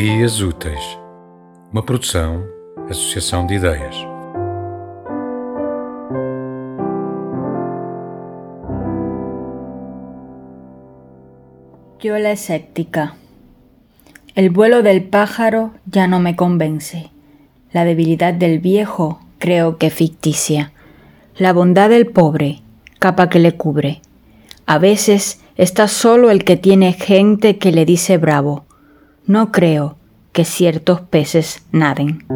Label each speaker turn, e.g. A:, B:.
A: Ideias Úteis, uma produção, associação de ideias.
B: Yo la escéptica. El vuelo del pájaro ya no me convence. La debilidad del viejo creo que ficticia. La bondad del pobre, capa que le cubre. A veces está solo el que tiene gente que le dice bravo. No creo que ciertos peces naden.